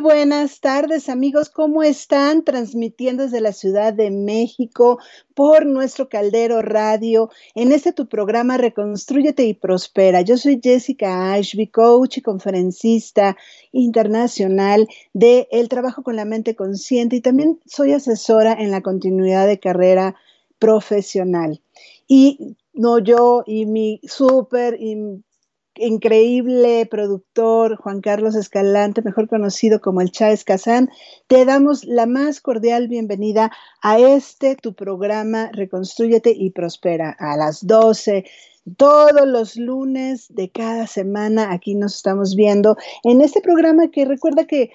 Buenas tardes amigos, ¿cómo están? Transmitiendo desde la Ciudad de México por nuestro Caldero Radio en este tu programa Reconstrúyete y Prospera. Yo soy Jessica Ashby, coach y conferencista internacional de El trabajo con la mente consciente y también soy asesora en la continuidad de carrera profesional. Y no yo y mi súper increíble productor Juan Carlos Escalante, mejor conocido como el Chávez Kazán, te damos la más cordial bienvenida a este tu programa Reconstrúyete y Prospera a las 12 todos los lunes de cada semana. Aquí nos estamos viendo en este programa que recuerda que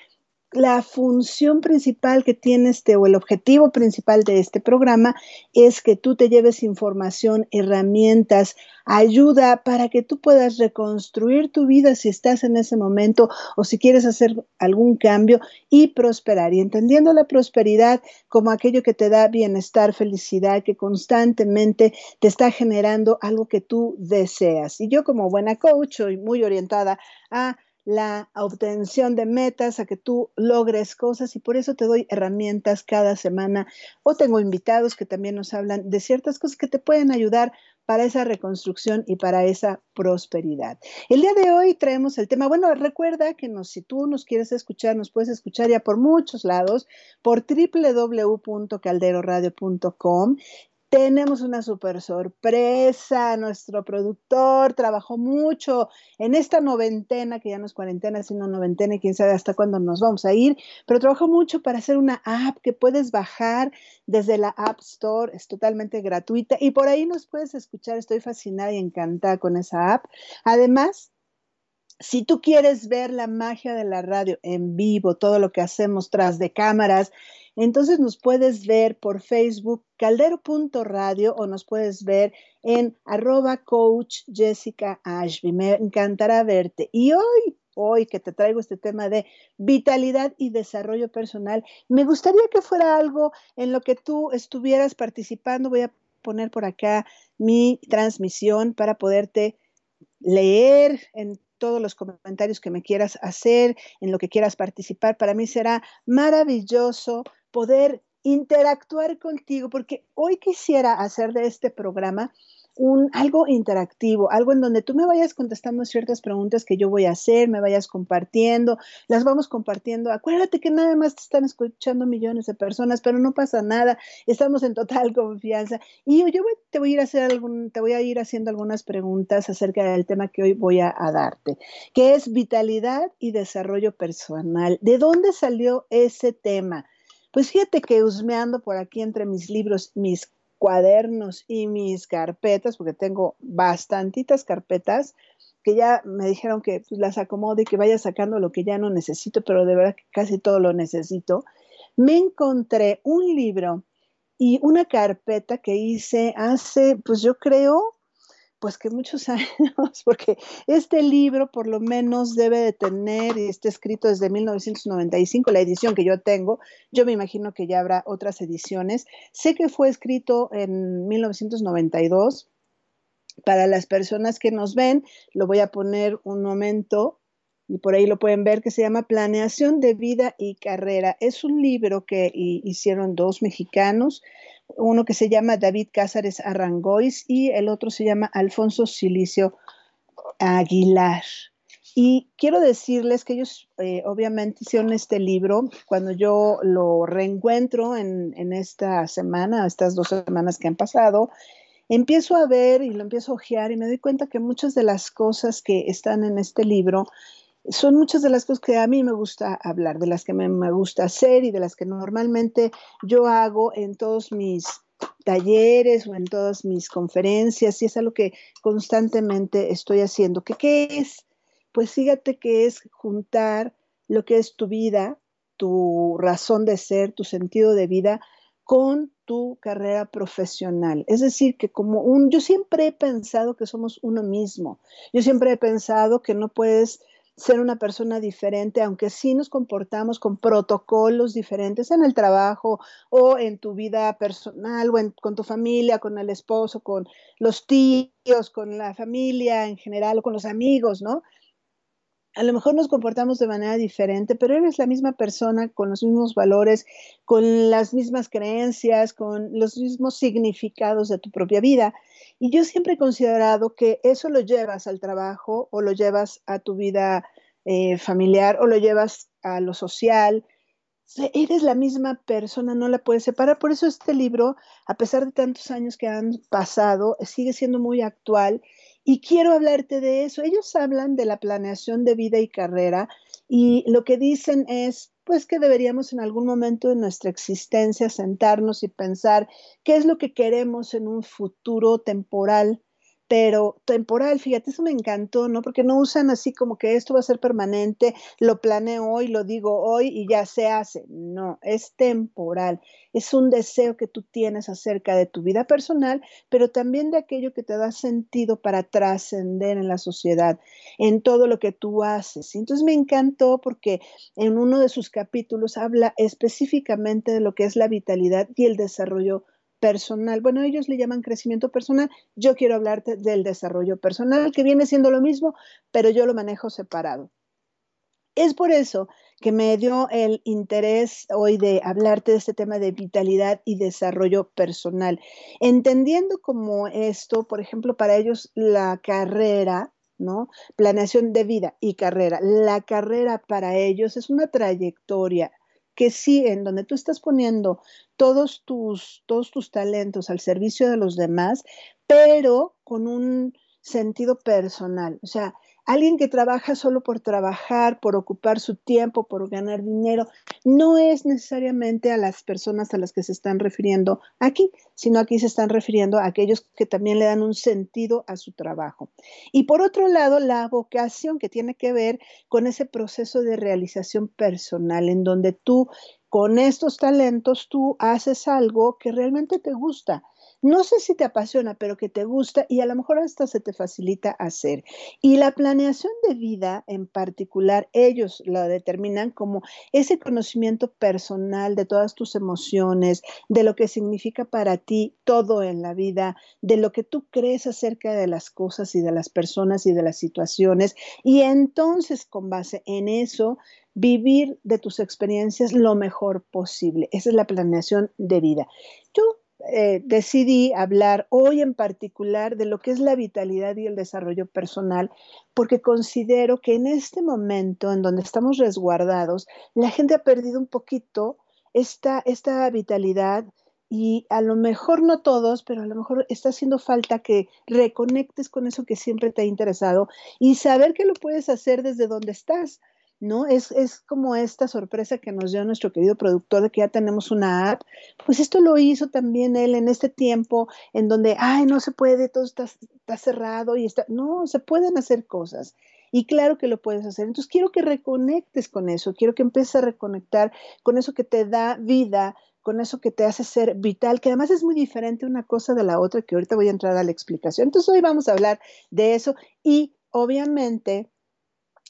la función principal que tiene este o el objetivo principal de este programa es que tú te lleves información, herramientas, ayuda para que tú puedas reconstruir tu vida si estás en ese momento o si quieres hacer algún cambio y prosperar. Y entendiendo la prosperidad como aquello que te da bienestar, felicidad, que constantemente te está generando algo que tú deseas. Y yo como buena coach soy muy orientada a la obtención de metas, a que tú logres cosas y por eso te doy herramientas cada semana o tengo invitados que también nos hablan de ciertas cosas que te pueden ayudar para esa reconstrucción y para esa prosperidad. El día de hoy traemos el tema, bueno, recuerda que si tú nos quieres escuchar, nos puedes escuchar ya por muchos lados, por www.calderoradio.com tenemos una super sorpresa. Nuestro productor trabajó mucho en esta noventena, que ya no es cuarentena, sino noventena, y quién sabe hasta cuándo nos vamos a ir, pero trabajó mucho para hacer una app que puedes bajar desde la App Store, es totalmente gratuita y por ahí nos puedes escuchar. Estoy fascinada y encantada con esa app. Además, si tú quieres ver la magia de la radio en vivo, todo lo que hacemos tras de cámaras, entonces nos puedes ver por Facebook caldero.radio o nos puedes ver en arroba coach Jessica Ashby. Me encantará verte. Y hoy, hoy que te traigo este tema de vitalidad y desarrollo personal, me gustaría que fuera algo en lo que tú estuvieras participando. Voy a poner por acá mi transmisión para poderte leer en todos los comentarios que me quieras hacer, en lo que quieras participar. Para mí será maravilloso poder interactuar contigo, porque hoy quisiera hacer de este programa un, algo interactivo, algo en donde tú me vayas contestando ciertas preguntas que yo voy a hacer, me vayas compartiendo, las vamos compartiendo. Acuérdate que nada más te están escuchando millones de personas, pero no pasa nada, estamos en total confianza. Y yo, te voy a ir a hacer algún, te voy a ir haciendo algunas preguntas acerca del tema que hoy voy a darte, que es vitalidad y desarrollo personal. ¿De dónde salió ese tema? Pues fíjate que husmeando por aquí entre mis libros, mis cuadernos y mis carpetas, porque tengo bastantitas carpetas que ya me dijeron que pues, las acomode y que vaya sacando lo que ya no necesito, pero de verdad que casi todo lo necesito, me encontré un libro y una carpeta que hice hace, pues yo creo, pues que muchos años, porque este libro por lo menos debe de tener, y está escrito desde 1995, la edición que yo tengo, yo me imagino que ya habrá otras ediciones. Sé que fue escrito en 1992. Para las personas que nos ven, lo voy a poner un momento y por ahí lo pueden ver, que se llama Planeación de Vida y Carrera. Es un libro que hicieron dos mexicanos, uno que se llama David Cázares Arrangois y el otro se llama Alfonso Silicio Aguilar. Y quiero decirles que ellos eh, obviamente hicieron este libro cuando yo lo reencuentro en, en, esta semana, estas dos semanas que han pasado. Empiezo a ver y lo empiezo a ojear y me doy cuenta que muchas de las cosas que están en este libro son muchas de las cosas que a mí me gusta hablar, de las que me, gusta hacer y de las que normalmente yo hago en todos mis talleres o en todas mis conferencias y es algo que constantemente estoy haciendo. ¿Qué, ¿Qué es? Pues fíjate que es juntar lo que es tu vida, tu razón de ser, tu sentido de vida con tu carrera profesional. Es decir, que como un, yo siempre he pensado que somos uno mismo. Yo siempre he pensado que no puedes ser una persona diferente, aunque sí nos comportamos con protocolos diferentes en el trabajo o en tu vida personal o con tu familia, con el esposo, con los tíos, con la familia en general o con los amigos, ¿no? A lo mejor nos comportamos de manera diferente, pero eres la misma persona con los mismos valores, con las mismas creencias, con los mismos significados de tu propia vida. Y yo siempre he considerado que eso lo llevas al trabajo o lo llevas a tu vida eh, familiar o lo llevas a lo social. Eres la misma persona, no la puedes separar. Por eso este libro, a pesar de tantos años que han pasado, sigue siendo muy actual y quiero hablarte de eso. Ellos hablan de la planeación de vida y carrera y lo que dicen es, pues que deberíamos en algún momento de nuestra existencia sentarnos y pensar qué es lo que queremos en un futuro temporal pero temporal, fíjate, eso me encantó, ¿no? Porque no usan así como que esto va a ser permanente, lo planeo hoy, lo digo hoy y ya se hace. No, es temporal, es un deseo que tú tienes acerca de tu vida personal, pero también de aquello que te da sentido para trascender en la sociedad, en todo lo que tú haces. Entonces me encantó porque en uno de sus capítulos habla específicamente de lo que es la vitalidad y el desarrollo personal. Bueno, ellos le llaman crecimiento personal. Yo quiero hablarte del desarrollo personal, que viene siendo lo mismo, pero yo lo manejo separado. Es por eso que me dio el interés hoy de hablarte de este tema de vitalidad y desarrollo personal, entendiendo como esto, por ejemplo, para ellos la carrera, ¿no? Planeación de vida y carrera. La carrera para ellos es una trayectoria que sí, en donde tú estás poniendo todos tus, todos tus talentos al servicio de los demás, pero con un sentido personal. O sea, Alguien que trabaja solo por trabajar, por ocupar su tiempo, por ganar dinero, no es necesariamente a las personas a las que se están refiriendo aquí, sino aquí se están refiriendo a aquellos que también le dan un sentido a su trabajo. Y por otro lado, la vocación que tiene que ver con ese proceso de realización personal, en donde tú con estos talentos tú haces algo que realmente te gusta no sé si te apasiona, pero que te gusta y a lo mejor hasta se te facilita hacer. Y la planeación de vida en particular, ellos lo determinan como ese conocimiento personal de todas tus emociones, de lo que significa para ti todo en la vida, de lo que tú crees acerca de las cosas y de las personas y de las situaciones. Y entonces, con base en eso, vivir de tus experiencias lo mejor posible. Esa es la planeación de vida. Yo eh, decidí hablar hoy en particular de lo que es la vitalidad y el desarrollo personal, porque considero que en este momento en donde estamos resguardados, la gente ha perdido un poquito esta, esta vitalidad y a lo mejor no todos, pero a lo mejor está haciendo falta que reconectes con eso que siempre te ha interesado y saber que lo puedes hacer desde donde estás ¿no? Es, es, como esta sorpresa que nos dio nuestro querido productor de que ya tenemos una app. Pues esto lo hizo también él en este tiempo en donde, ay, no se puede, todo está, está cerrado y está, no, se pueden hacer cosas. Y claro que lo puedes hacer. Entonces quiero que reconectes con eso, quiero que empieces a reconectar con eso que te da vida, con eso que te hace ser vital, que además es muy diferente una cosa de la otra, que ahorita voy a entrar a la explicación. Entonces hoy vamos a hablar de eso y obviamente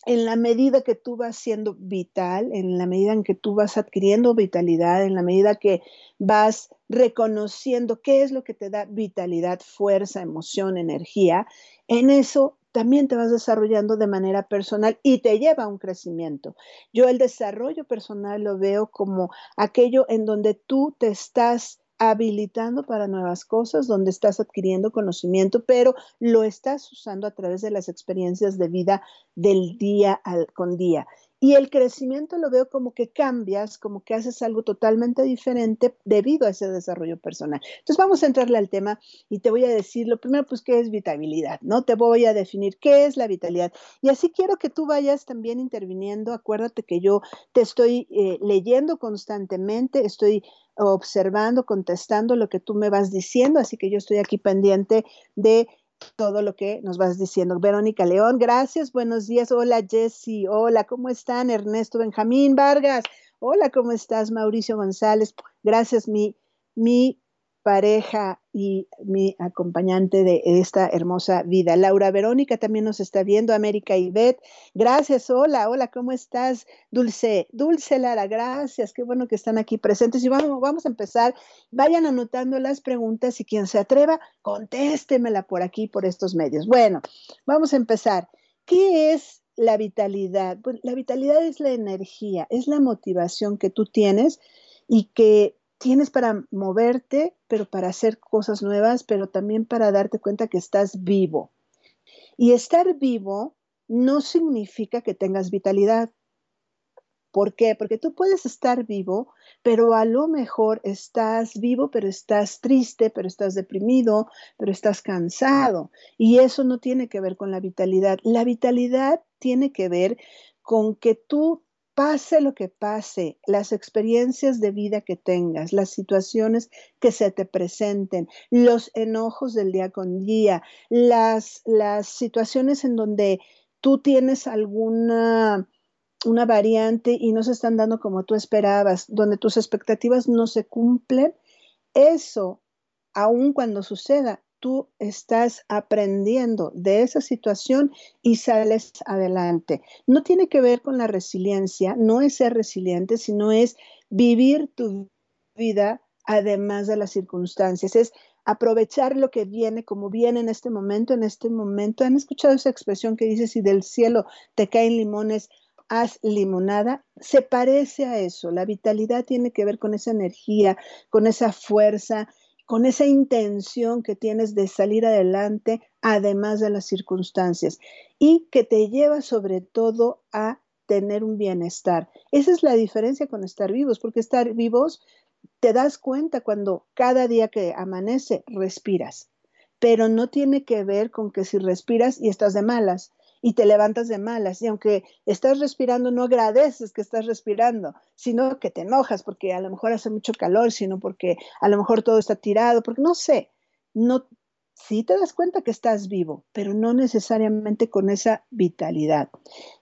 en la medida que tú vas siendo vital, en la medida en que tú vas adquiriendo vitalidad, en la medida que vas reconociendo qué es lo que te da vitalidad, fuerza, emoción, energía, en eso también te vas desarrollando de manera personal y te lleva a un crecimiento. Yo el desarrollo personal lo veo como aquello en donde tú te estás habilitando para nuevas cosas, donde estás adquiriendo conocimiento, pero lo estás usando a través de las experiencias de vida del día al, con día. Y el crecimiento lo veo como que cambias, como que haces algo totalmente diferente debido a ese desarrollo personal. Entonces vamos a entrarle al tema y te voy a decir lo primero, pues, ¿qué es vitalidad? ¿No? Te voy a definir qué es la vitalidad. Y así quiero que tú vayas también interviniendo. Acuérdate que yo te estoy eh, leyendo constantemente, estoy observando, contestando lo que tú me vas diciendo, así que yo estoy aquí pendiente de todo lo que nos vas diciendo. Verónica León, gracias, buenos días. Hola Jessy, hola, ¿cómo están? Ernesto Benjamín Vargas, hola, ¿cómo estás? Mauricio González, gracias, mi, mi pareja y mi acompañante de esta hermosa vida. Laura Verónica también nos está viendo, América Ivette. Gracias, hola, hola, ¿cómo estás? Dulce, Dulce Lara, gracias, qué bueno que están aquí presentes. Y vamos, vamos a empezar. Vayan anotando las preguntas y quien se atreva, contéstemela por aquí, por estos medios. Bueno, vamos a empezar. ¿Qué es la vitalidad? Pues la vitalidad es la energía, es la motivación que tú tienes y que tienes para moverte, pero para hacer cosas nuevas, pero también para darte cuenta que estás vivo. Y estar vivo no significa que tengas vitalidad. ¿Por qué? Porque tú puedes estar vivo, pero a lo mejor estás vivo, pero estás triste, pero estás deprimido, pero estás cansado. Y eso no tiene que ver con la vitalidad. La vitalidad tiene que ver con que tú pase lo que pase, las experiencias de vida que tengas, las situaciones que se te presenten, los enojos del día con día, las, las situaciones en donde tú tienes alguna una variante y no se están dando como tú esperabas, donde tus expectativas no se cumplen, eso, aun cuando suceda, tú estás aprendiendo de esa situación y sales adelante. No tiene que ver con la resiliencia, no es ser resiliente, sino es vivir tu vida además de las circunstancias, es aprovechar lo que viene como viene en este momento, en este momento. ¿Han escuchado esa expresión que dice si del cielo te caen limones? haz limonada, se parece a eso. La vitalidad tiene que ver con esa energía, con esa fuerza, con esa intención que tienes de salir adelante, además de las circunstancias, y que te lleva sobre todo a tener un bienestar. Esa es la diferencia con estar vivos, porque estar vivos te das cuenta cuando cada día que amanece respiras, pero no tiene que ver con que si respiras y estás de malas, y te levantas de malas. Y aunque estás respirando, no agradeces que estás respirando, sino que te enojas porque a lo mejor hace mucho calor, sino porque a lo mejor todo está tirado, porque no sé, no, sí te das cuenta que estás vivo, pero no necesariamente con esa vitalidad.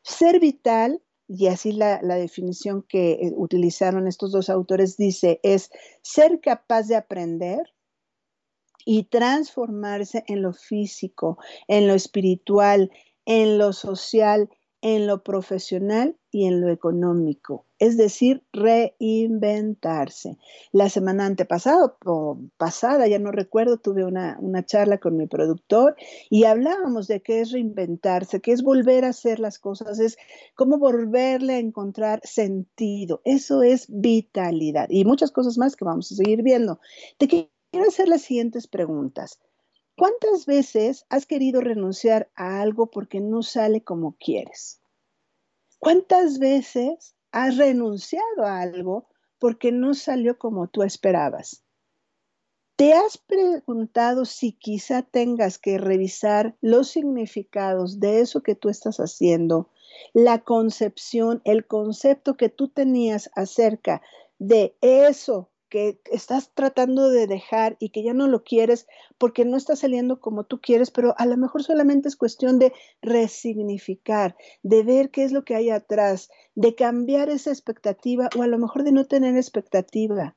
Ser vital, y así la, la definición que eh, utilizaron estos dos autores dice, es ser capaz de aprender, y transformarse en lo físico, en lo espiritual, en lo social, en lo profesional y en lo económico, es decir, reinventarse. La semana antepasada o pasada, ya no recuerdo, tuve una, una, charla con mi productor y hablábamos de qué es reinventarse, qué es volver a hacer las cosas, es cómo volverle a encontrar sentido. Eso es vitalidad y muchas cosas más que vamos a seguir viendo. Te quiero hacer las siguientes preguntas. ¿Cuántas veces has querido renunciar a algo porque no sale como quieres? ¿Cuántas veces has renunciado a algo porque no salió como tú esperabas? ¿Te has preguntado si quizá tengas que revisar los significados de eso que tú estás haciendo, la concepción, el concepto que tú tenías acerca de eso que estás tratando de dejar y que ya no lo quieres porque no está saliendo como tú quieres, pero a lo mejor solamente es cuestión de resignificar, de ver qué es lo que hay atrás, de cambiar esa expectativa o a lo mejor de no tener expectativa.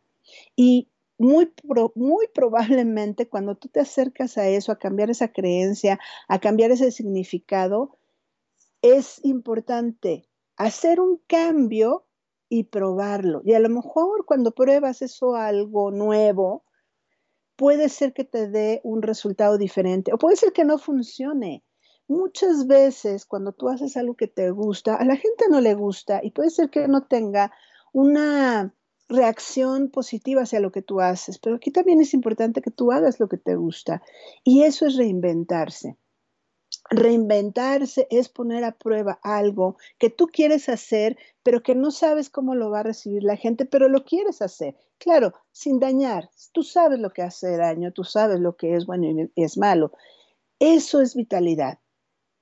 Y muy, muy probablemente cuando tú te acercas a eso, a cambiar esa creencia, a cambiar ese significado, es importante hacer un cambio y probarlo. Y a lo mejor cuando pruebas eso algo nuevo, puede ser que te dé un resultado diferente o puede ser que no funcione. Muchas veces cuando tú haces algo que te gusta, a la gente no le gusta y puede ser que no tenga una reacción positiva hacia lo que tú haces, pero aquí también es importante que tú hagas lo que te gusta y eso es reinventarse. Reinventarse es poner a prueba algo que tú quieres hacer, pero que no sabes cómo lo va a recibir la gente, pero lo quieres hacer. Claro, sin dañar. Tú sabes lo que hace daño, tú sabes lo que es bueno y es malo. Eso es vitalidad.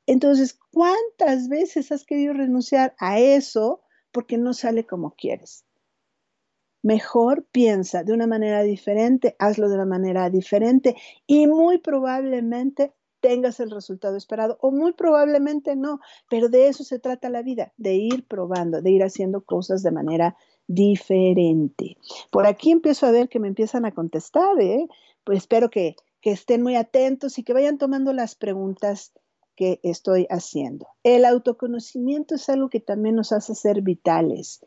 Entonces, ¿cuántas veces has querido renunciar a eso porque no sale como quieres? Mejor piensa de una manera diferente, hazlo de una manera diferente y muy probablemente tengas el resultado esperado o muy probablemente no, pero de eso se trata la vida, de ir probando, de ir haciendo cosas de manera diferente. Por aquí empiezo a ver que me empiezan a contestar, ¿eh? pues espero que, que estén muy atentos y que vayan tomando las preguntas que estoy haciendo. El autoconocimiento es algo que también nos hace ser vitales.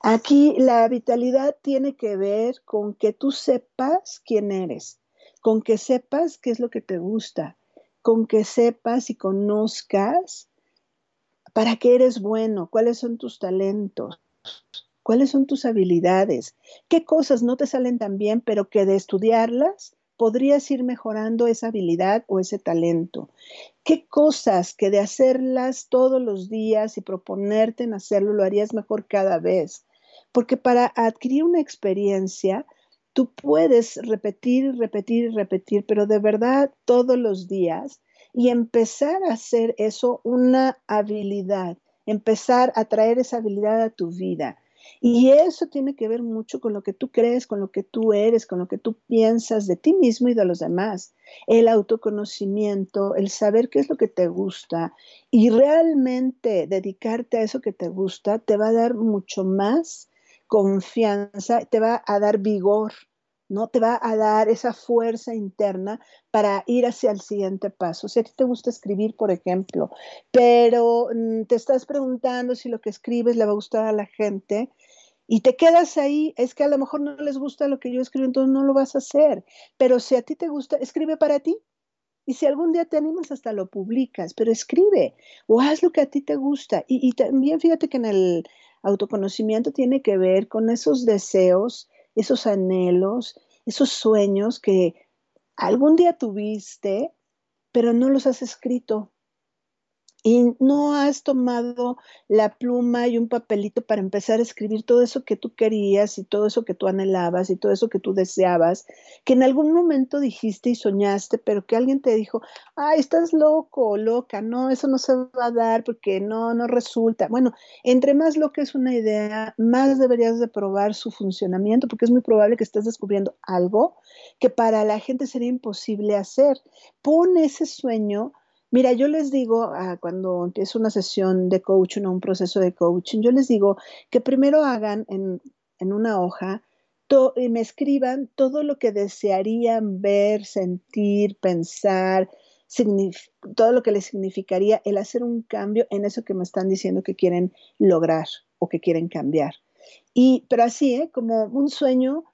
Aquí la vitalidad tiene que ver con que tú sepas quién eres, con que sepas qué es lo que te gusta, con que sepas y conozcas ¿Para qué eres bueno? ¿Cuáles son tus talentos? ¿Cuáles son tus habilidades? ¿Qué cosas no te salen tan bien, pero que de estudiarlas podrías ir mejorando esa habilidad o ese talento? ¿Qué cosas que de hacerlas todos los días y proponerte en hacerlo lo harías mejor cada vez? Porque para adquirir una experiencia, tú puedes repetir, repetir, repetir, pero de verdad todos los días y empezar a hacer eso una habilidad, empezar a traer esa habilidad a tu vida. Y eso tiene que ver mucho con lo que tú crees, con lo que tú eres, con lo que tú piensas de ti mismo y de los demás. El autoconocimiento, el saber qué es lo que te gusta y realmente dedicarte a eso que te gusta te va a dar mucho más confianza, te va a dar vigor, ¿no? Te va a dar esa fuerza interna para ir hacia el siguiente paso. Si a ti te gusta escribir, por ejemplo, pero mm, te estás preguntando si lo que escribes le va a gustar a la gente y te quedas ahí, es que a lo mejor no les gusta lo que yo escribo, entonces no lo vas a hacer. Pero si a ti te gusta, escribe para ti. Y si algún día te animas, hasta lo publicas, pero escribe o haz lo que a ti te gusta. Y, y también fíjate que en el autoconocimiento tiene que ver con esos deseos esos anhelos, esos sueños que algún día tuviste, pero no los has escrito y no has tomado la pluma y un papelito para empezar a escribir todo eso que tú querías y todo eso que tú anhelabas y todo eso que tú deseabas, que en algún momento dijiste y soñaste, pero que alguien te dijo, ay, estás loco o loca, no, eso no se va a dar porque no, no resulta. Bueno, entre más loca es una idea, más deberías de probar su funcionamiento, porque es muy probable que estés descubriendo algo que para la gente sería imposible hacer. Pon ese sueño Mira, yo les digo ah, cuando empiezo una sesión de coaching o un proceso de coaching, yo les digo que primero hagan en, una hoja y me escriban todo lo que desearían ver, sentir, pensar, todo lo que les significaría el hacer un cambio en eso que me están diciendo que quieren lograr o que quieren cambiar. Y, pero así, ¿eh? como un sueño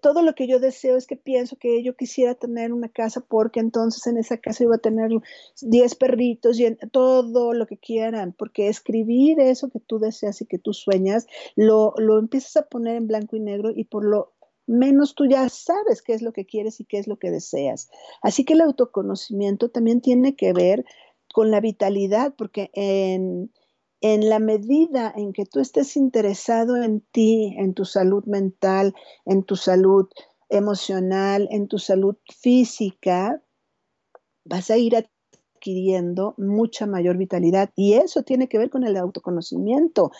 todo lo que yo deseo es que pienso que yo quisiera tener una casa porque entonces en esa casa iba a tener 10 perritos y todo lo que quieran, porque escribir eso que tú deseas y que tú sueñas, lo, lo empiezas a poner en blanco y negro y por lo menos tú ya sabes qué es lo que quieres y qué es lo que deseas. Así que el autoconocimiento también tiene que ver con la vitalidad, porque en en la medida en que tú estés interesado en ti, en tu salud mental, en tu salud emocional, en tu salud física, vas a ir a adquiriendo mucha mayor vitalidad. Y eso tiene que ver con el autoconocimiento,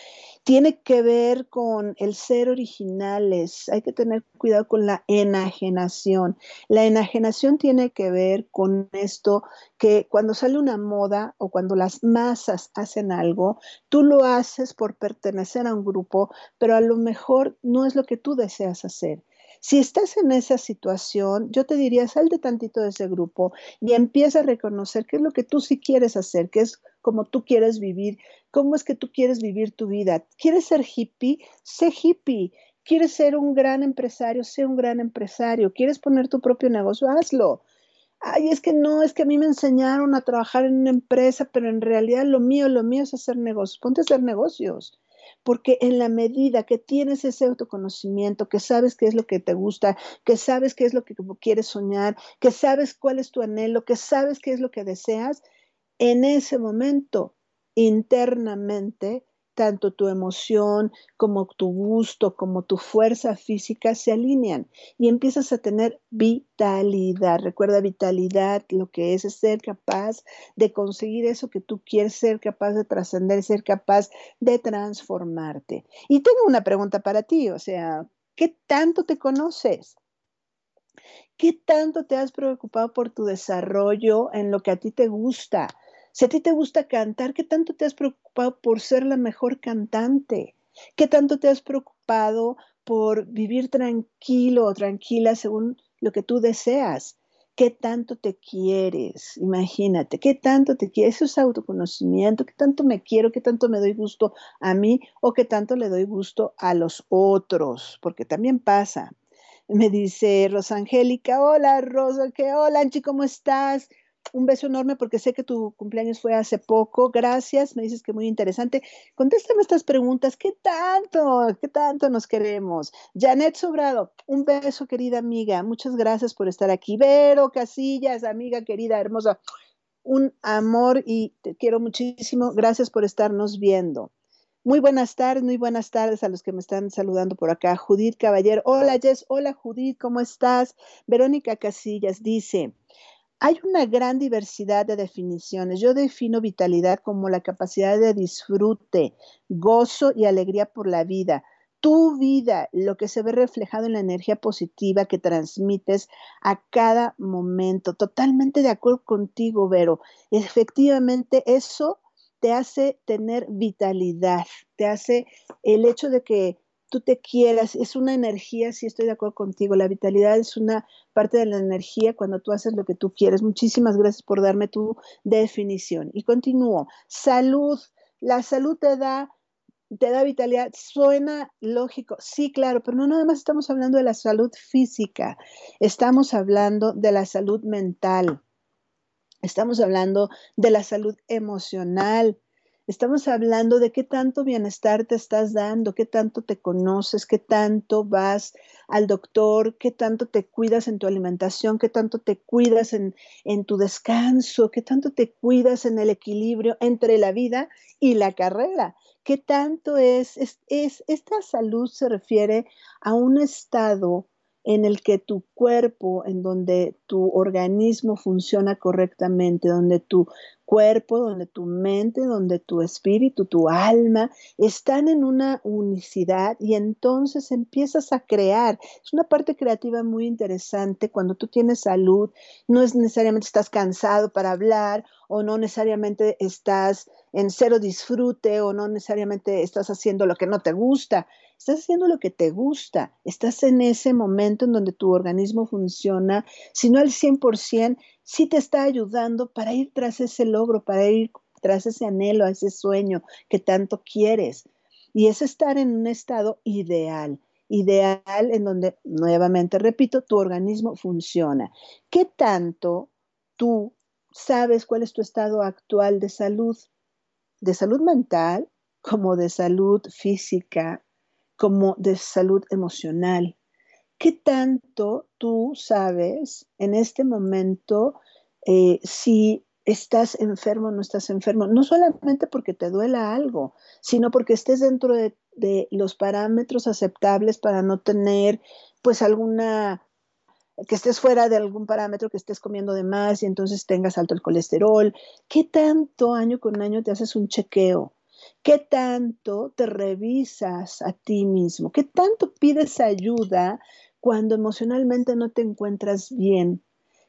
tiene que ver con el ser originales. Hay que tener cuidado con la enajenación. La enajenación tiene que ver con esto que cuando sale una moda o cuando las masas hacen algo, tú lo haces por pertenecer a un grupo, pero a lo mejor no es lo que tú deseas hacer. Si estás en esa situación, yo te diría, salte tantito de ese grupo y empieza a reconocer qué es lo que tú sí quieres hacer, qué es como tú quieres vivir, cómo es que tú quieres vivir tu vida. ¿Quieres ser hippie? Sé hippie. ¿Quieres ser un gran empresario? Sé un gran empresario. ¿Quieres poner tu propio negocio? Hazlo. Ay, es que no, es que a mí me enseñaron a trabajar en una empresa, pero en realidad lo mío, lo mío es hacer negocios. Ponte a hacer negocios porque en la medida que tienes ese autoconocimiento, que sabes qué es lo que te gusta, que sabes qué es lo que quieres soñar, que sabes cuál es tu anhelo, que sabes qué es lo que deseas, en ese momento internamente tanto tu emoción como tu gusto, como tu fuerza física se alinean y empiezas a tener vitalidad. Recuerda vitalidad, lo que es, ser capaz de conseguir eso que tú quieres, ser capaz de trascender, ser capaz de transformarte. Y tengo una pregunta para ti, o sea, ¿qué tanto te conoces? ¿Qué tanto te has preocupado por tu desarrollo en lo que a ti te gusta? Si a ti te gusta cantar, ¿qué tanto te has preocupado por ser la mejor cantante? ¿Qué tanto te has preocupado por vivir tranquilo o tranquila según lo que tú deseas? ¿Qué tanto te quieres? Imagínate, ¿qué tanto te quieres? Eso es autoconocimiento, ¿qué tanto me quiero? ¿Qué tanto me doy gusto a mí o qué tanto le doy gusto a los otros? Porque también pasa. Me dice Rosangélica, hola Rosa, ¿qué? Hola Anchi, ¿cómo estás? Un beso enorme porque sé que tu cumpleaños fue hace poco. Gracias, me dices que muy interesante. Contéstame estas preguntas. ¿Qué tanto? ¿Qué tanto nos queremos? Janet Sobrado, un beso, querida amiga. Muchas gracias por estar aquí. Vero Casillas, amiga querida, hermosa. Un amor y te quiero muchísimo. Gracias por estarnos viendo. Muy buenas tardes, muy buenas tardes a los que me están saludando por acá. Judith Caballero, hola Jess, hola Judith, ¿cómo estás? Verónica Casillas dice, hay una gran diversidad de definiciones. Yo defino vitalidad como la capacidad de disfrute, gozo y alegría por la vida. Tu vida, lo que se ve reflejado en la energía positiva que transmites a cada momento. Totalmente de acuerdo contigo, Vero. Efectivamente, eso te hace tener vitalidad, te hace el hecho de que tú te quieras, es una energía, sí estoy de acuerdo contigo, la vitalidad es una parte de la energía cuando tú haces lo que tú quieres. Muchísimas gracias por darme tu definición. Y continúo, salud, la salud te da te da vitalidad, suena lógico, sí, claro, pero no nada más estamos hablando de la salud física, estamos hablando de la salud mental, estamos hablando de la salud emocional, Estamos hablando de qué tanto bienestar te estás dando, qué tanto te conoces, qué tanto vas al doctor, qué tanto te cuidas en tu alimentación, qué tanto te cuidas en, en tu descanso, qué tanto te cuidas en el equilibrio entre la vida y la carrera. ¿Qué tanto es, es, es esta salud se refiere a un estado en el que tu cuerpo, en donde tu organismo funciona correctamente, donde tu cuerpo, donde tu mente, donde tu espíritu, tu alma están en una unicidad y entonces empiezas a crear. Es una parte creativa muy interesante cuando tú tienes salud, no es necesariamente estás cansado para hablar o no necesariamente estás en cero disfrute o no necesariamente estás haciendo lo que no te gusta, estás haciendo lo que te gusta, estás en ese momento en donde tu organismo funciona, si no al 100%, sí te está ayudando para ir tras ese logro, para ir tras ese anhelo, ese sueño que tanto quieres. Y es estar en un estado ideal, ideal en donde, nuevamente repito, tu organismo funciona. ¿Qué tanto tú sabes cuál es tu estado actual de salud? De salud mental como de salud física, como de salud emocional. ¿Qué tanto tú sabes en este momento eh, si estás enfermo o no estás enfermo? No solamente porque te duela algo, sino porque estés dentro de, de los parámetros aceptables para no tener pues alguna que estés fuera de algún parámetro, que estés comiendo de más y entonces tengas alto el colesterol. ¿Qué tanto año con año te haces un chequeo? ¿Qué tanto te revisas a ti mismo? ¿Qué tanto pides ayuda cuando emocionalmente no te encuentras bien?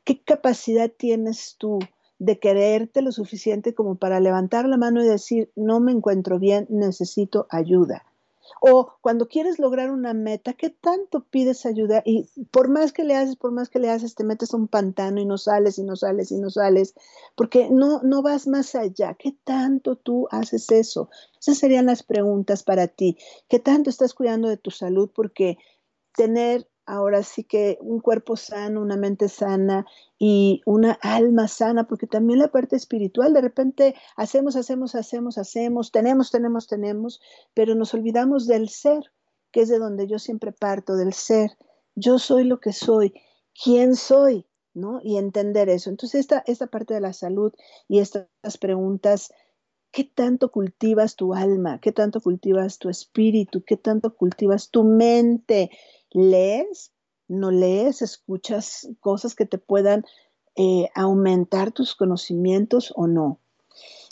¿Qué capacidad tienes tú de quererte lo suficiente como para levantar la mano y decir, no me encuentro bien, necesito ayuda? O cuando quieres lograr una meta, ¿qué tanto pides ayuda? Y por más que le haces, por más que le haces, te metes a un pantano y no sales y no sales y no sales, porque no, no vas más allá. ¿Qué tanto tú haces eso? Esas serían las preguntas para ti. ¿Qué tanto estás cuidando de tu salud? Porque tener ahora sí que un cuerpo sano, una mente sana y una alma sana, porque también la parte espiritual, de repente hacemos, hacemos, hacemos, hacemos, tenemos, tenemos, tenemos, pero nos olvidamos del ser, que es de donde yo siempre parto, del ser. Yo soy lo que soy, quién soy, ¿no? Y entender eso. Entonces, esta, esta parte de la salud y estas preguntas ¿Qué tanto cultivas tu alma? ¿Qué tanto cultivas tu espíritu? ¿Qué tanto cultivas tu mente? Lees, no lees, escuchas cosas que te puedan eh, aumentar tus conocimientos o no.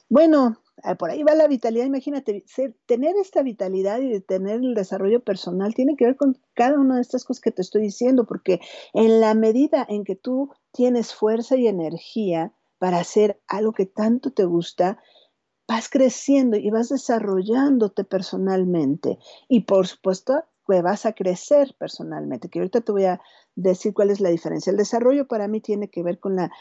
Bueno, ah, por ahí va la vitalidad. Imagínate, tener esta vitalidad y tener el desarrollo personal tiene que ver con cada una de estas cosas que te estoy diciendo, porque en la medida en que tú tienes fuerza y energía para hacer algo que tanto te gusta, vas creciendo y vas desarrollándote personalmente. Y por supuesto, vas a crecer personalmente, que ahorita te voy a decir cuál es la diferencia. El desarrollo para mí tiene que ver con la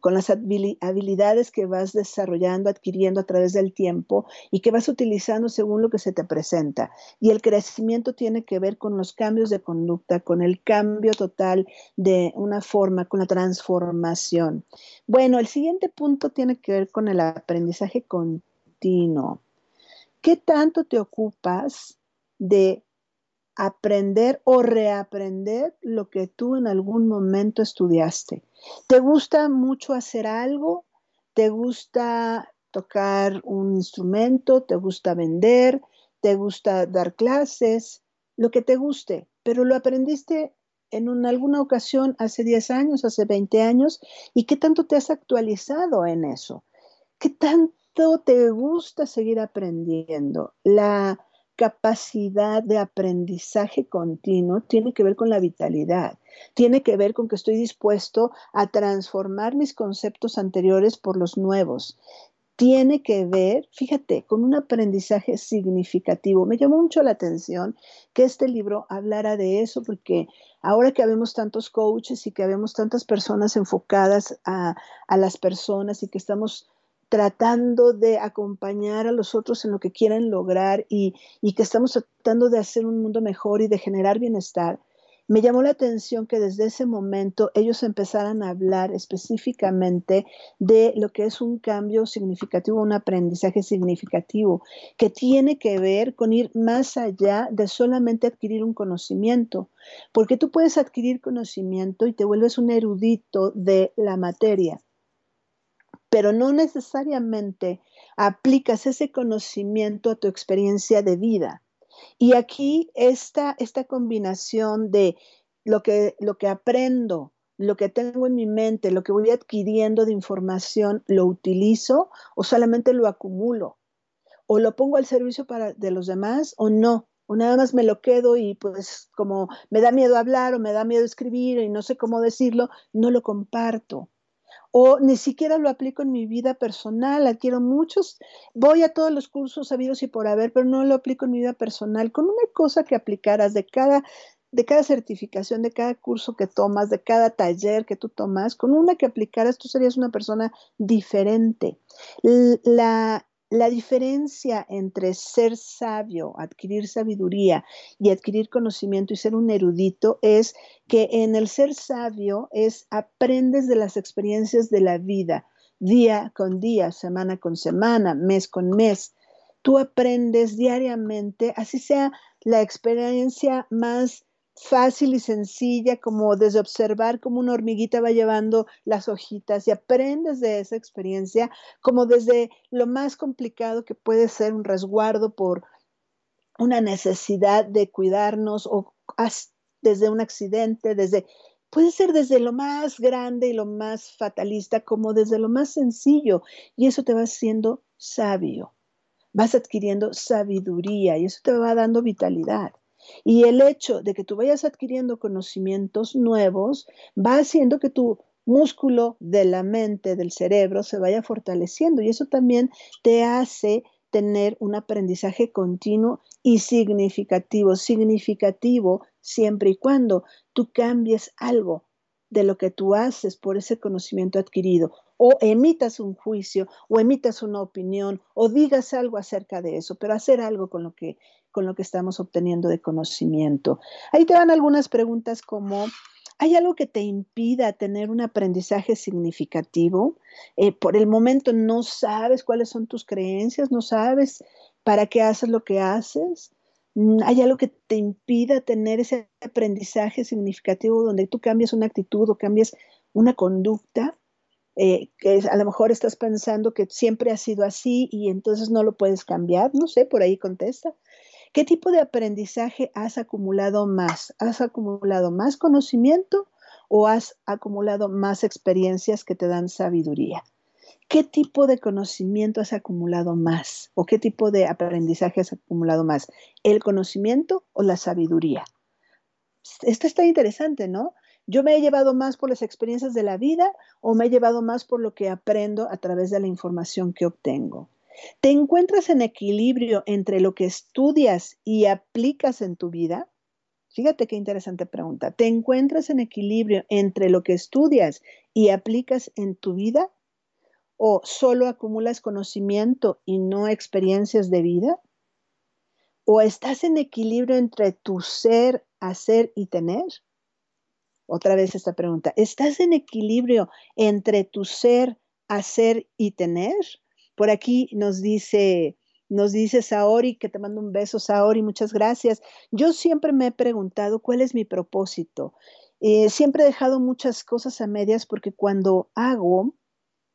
con las habilidades que vas desarrollando, adquiriendo a través del tiempo y que vas utilizando según lo que se te presenta. Y el crecimiento tiene que ver con los cambios de conducta, con el cambio total de una forma, con la transformación. Bueno, el siguiente punto tiene que ver con el aprendizaje continuo. ¿Qué tanto te ocupas de aprender o reaprender lo que tú en algún momento estudiaste. ¿Te gusta mucho hacer algo? ¿Te gusta tocar un instrumento? ¿Te gusta vender? ¿Te gusta dar clases? Lo que te guste, pero lo aprendiste en alguna ocasión hace 10 años, hace 20 años, y qué tanto te has actualizado en eso. ¿Qué tanto te gusta seguir aprendiendo? La capacidad de aprendizaje continuo tiene que ver con la vitalidad, tiene que ver con que estoy dispuesto a transformar mis conceptos anteriores por los nuevos. Tiene que ver, fíjate, con un aprendizaje significativo. Me llamó mucho la atención que este libro hablara de eso, porque ahora que habemos tantos coaches y que habemos tantas personas enfocadas a, a las personas y que estamos tratando de acompañar a los otros en lo que quieren lograr y, que estamos tratando de hacer un mundo mejor y de generar bienestar, me llamó la atención que desde ese momento ellos empezaran a hablar específicamente de lo que es un cambio significativo, un aprendizaje significativo, que tiene que ver con ir más allá de solamente adquirir un conocimiento, porque tú puedes adquirir conocimiento y te vuelves un erudito de la materia pero no necesariamente aplicas ese conocimiento a tu experiencia de vida. Y aquí esta, esta combinación de lo que, lo que aprendo, lo que tengo en mi mente, lo que voy adquiriendo de información, lo utilizo o solamente lo acumulo, o lo pongo al servicio para, de los demás o no, o nada más me lo quedo y pues como me da miedo hablar o me da miedo escribir y no sé cómo decirlo, no lo comparto o ni siquiera lo aplico en mi vida personal, adquiero muchos, voy a todos los cursos sabidos y por haber, pero no lo aplico en mi vida personal, con una cosa que aplicaras de cada de cada certificación, de cada curso que tomas, de cada taller que tú tomas, con una que aplicaras, tú serías una persona diferente. La, la diferencia entre ser sabio, adquirir sabiduría y adquirir conocimiento y ser un erudito es que en el ser sabio es aprendes de las experiencias de la vida, día con día, semana con semana, mes con mes. Tú aprendes diariamente, así sea la experiencia más fácil y sencilla, como desde observar cómo una hormiguita va llevando las hojitas y aprendes de esa experiencia, como desde lo más complicado que puede ser un resguardo por una necesidad de cuidarnos o desde un accidente, desde puede ser desde lo más grande y lo más fatalista como desde lo más sencillo y eso te va haciendo sabio. Vas adquiriendo sabiduría y eso te va dando vitalidad. Y el hecho de que tú vayas adquiriendo conocimientos nuevos va haciendo que tu músculo de la mente, del cerebro, se vaya fortaleciendo. Y eso también te hace tener un aprendizaje continuo y significativo, significativo siempre y cuando tú cambies algo de lo que tú haces por ese conocimiento adquirido, o emitas un juicio, o emitas una opinión, o digas algo acerca de eso, pero hacer algo con lo que con lo que estamos obteniendo de conocimiento. Ahí te dan algunas preguntas como, ¿hay algo que te impida tener un aprendizaje significativo? Eh, por el momento no sabes cuáles son tus creencias, no sabes para qué haces lo que haces. Mm, ¿Hay algo que te impida tener ese aprendizaje significativo donde tú cambias una actitud o cambias una conducta? Eh, que a lo mejor estás pensando que siempre ha sido así y entonces no lo puedes cambiar, no sé, por ahí contesta. ¿Qué tipo de aprendizaje has acumulado más? ¿Has acumulado más conocimiento o has acumulado más experiencias que te dan sabiduría? ¿Qué tipo de conocimiento has acumulado más? ¿O qué tipo de aprendizaje has acumulado más? ¿El conocimiento o la sabiduría? Esto está interesante, ¿no? Yo me he llevado más por las experiencias de la vida o me he llevado más por lo que aprendo a través de la información que obtengo. ¿Te encuentras en equilibrio entre lo que estudias y aplicas en tu vida? Fíjate qué interesante pregunta. ¿Te encuentras en equilibrio entre lo que estudias y aplicas en tu vida? ¿O solo acumulas conocimiento y no experiencias de vida? ¿O estás en equilibrio entre tu ser, hacer y tener? Otra vez esta pregunta. ¿Estás en equilibrio entre tu ser, hacer y tener? Por aquí nos dice nos dice Saori, que te mando un beso, Saori, muchas gracias. Yo siempre me he preguntado cuál es mi propósito. Eh, siempre he dejado muchas cosas a medias porque cuando hago,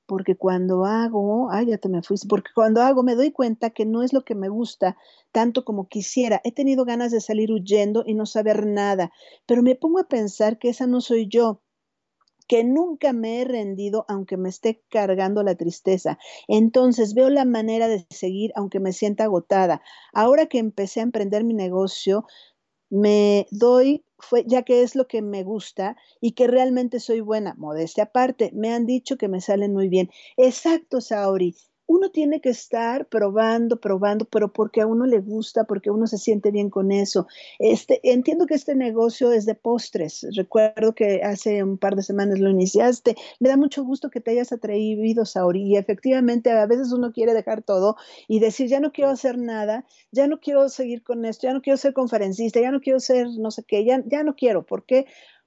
porque cuando hago, ay, ya te me fuiste, porque cuando hago me doy cuenta que no es lo que me gusta tanto como quisiera. He tenido ganas de salir huyendo y no saber nada, pero me pongo a pensar que esa no soy yo que nunca me he rendido aunque me esté cargando la tristeza. Entonces veo la manera de seguir aunque me sienta agotada. Ahora que empecé a emprender mi negocio, me doy, fue, ya que es lo que me gusta y que realmente soy buena, modestia aparte, me han dicho que me salen muy bien. Exacto, Saori uno tiene que estar probando, probando, pero porque a uno le gusta, porque uno se siente bien con eso. Este, entiendo que este negocio es de postres. Recuerdo que hace un par de semanas lo iniciaste. Me da mucho gusto que te hayas atrevido, Sauri. Y efectivamente, a veces uno quiere dejar todo y decir, ya no quiero hacer nada, ya no quiero seguir con esto, ya no quiero ser conferencista, ya no quiero ser no sé qué, ya, ya no quiero. ¿Por qué?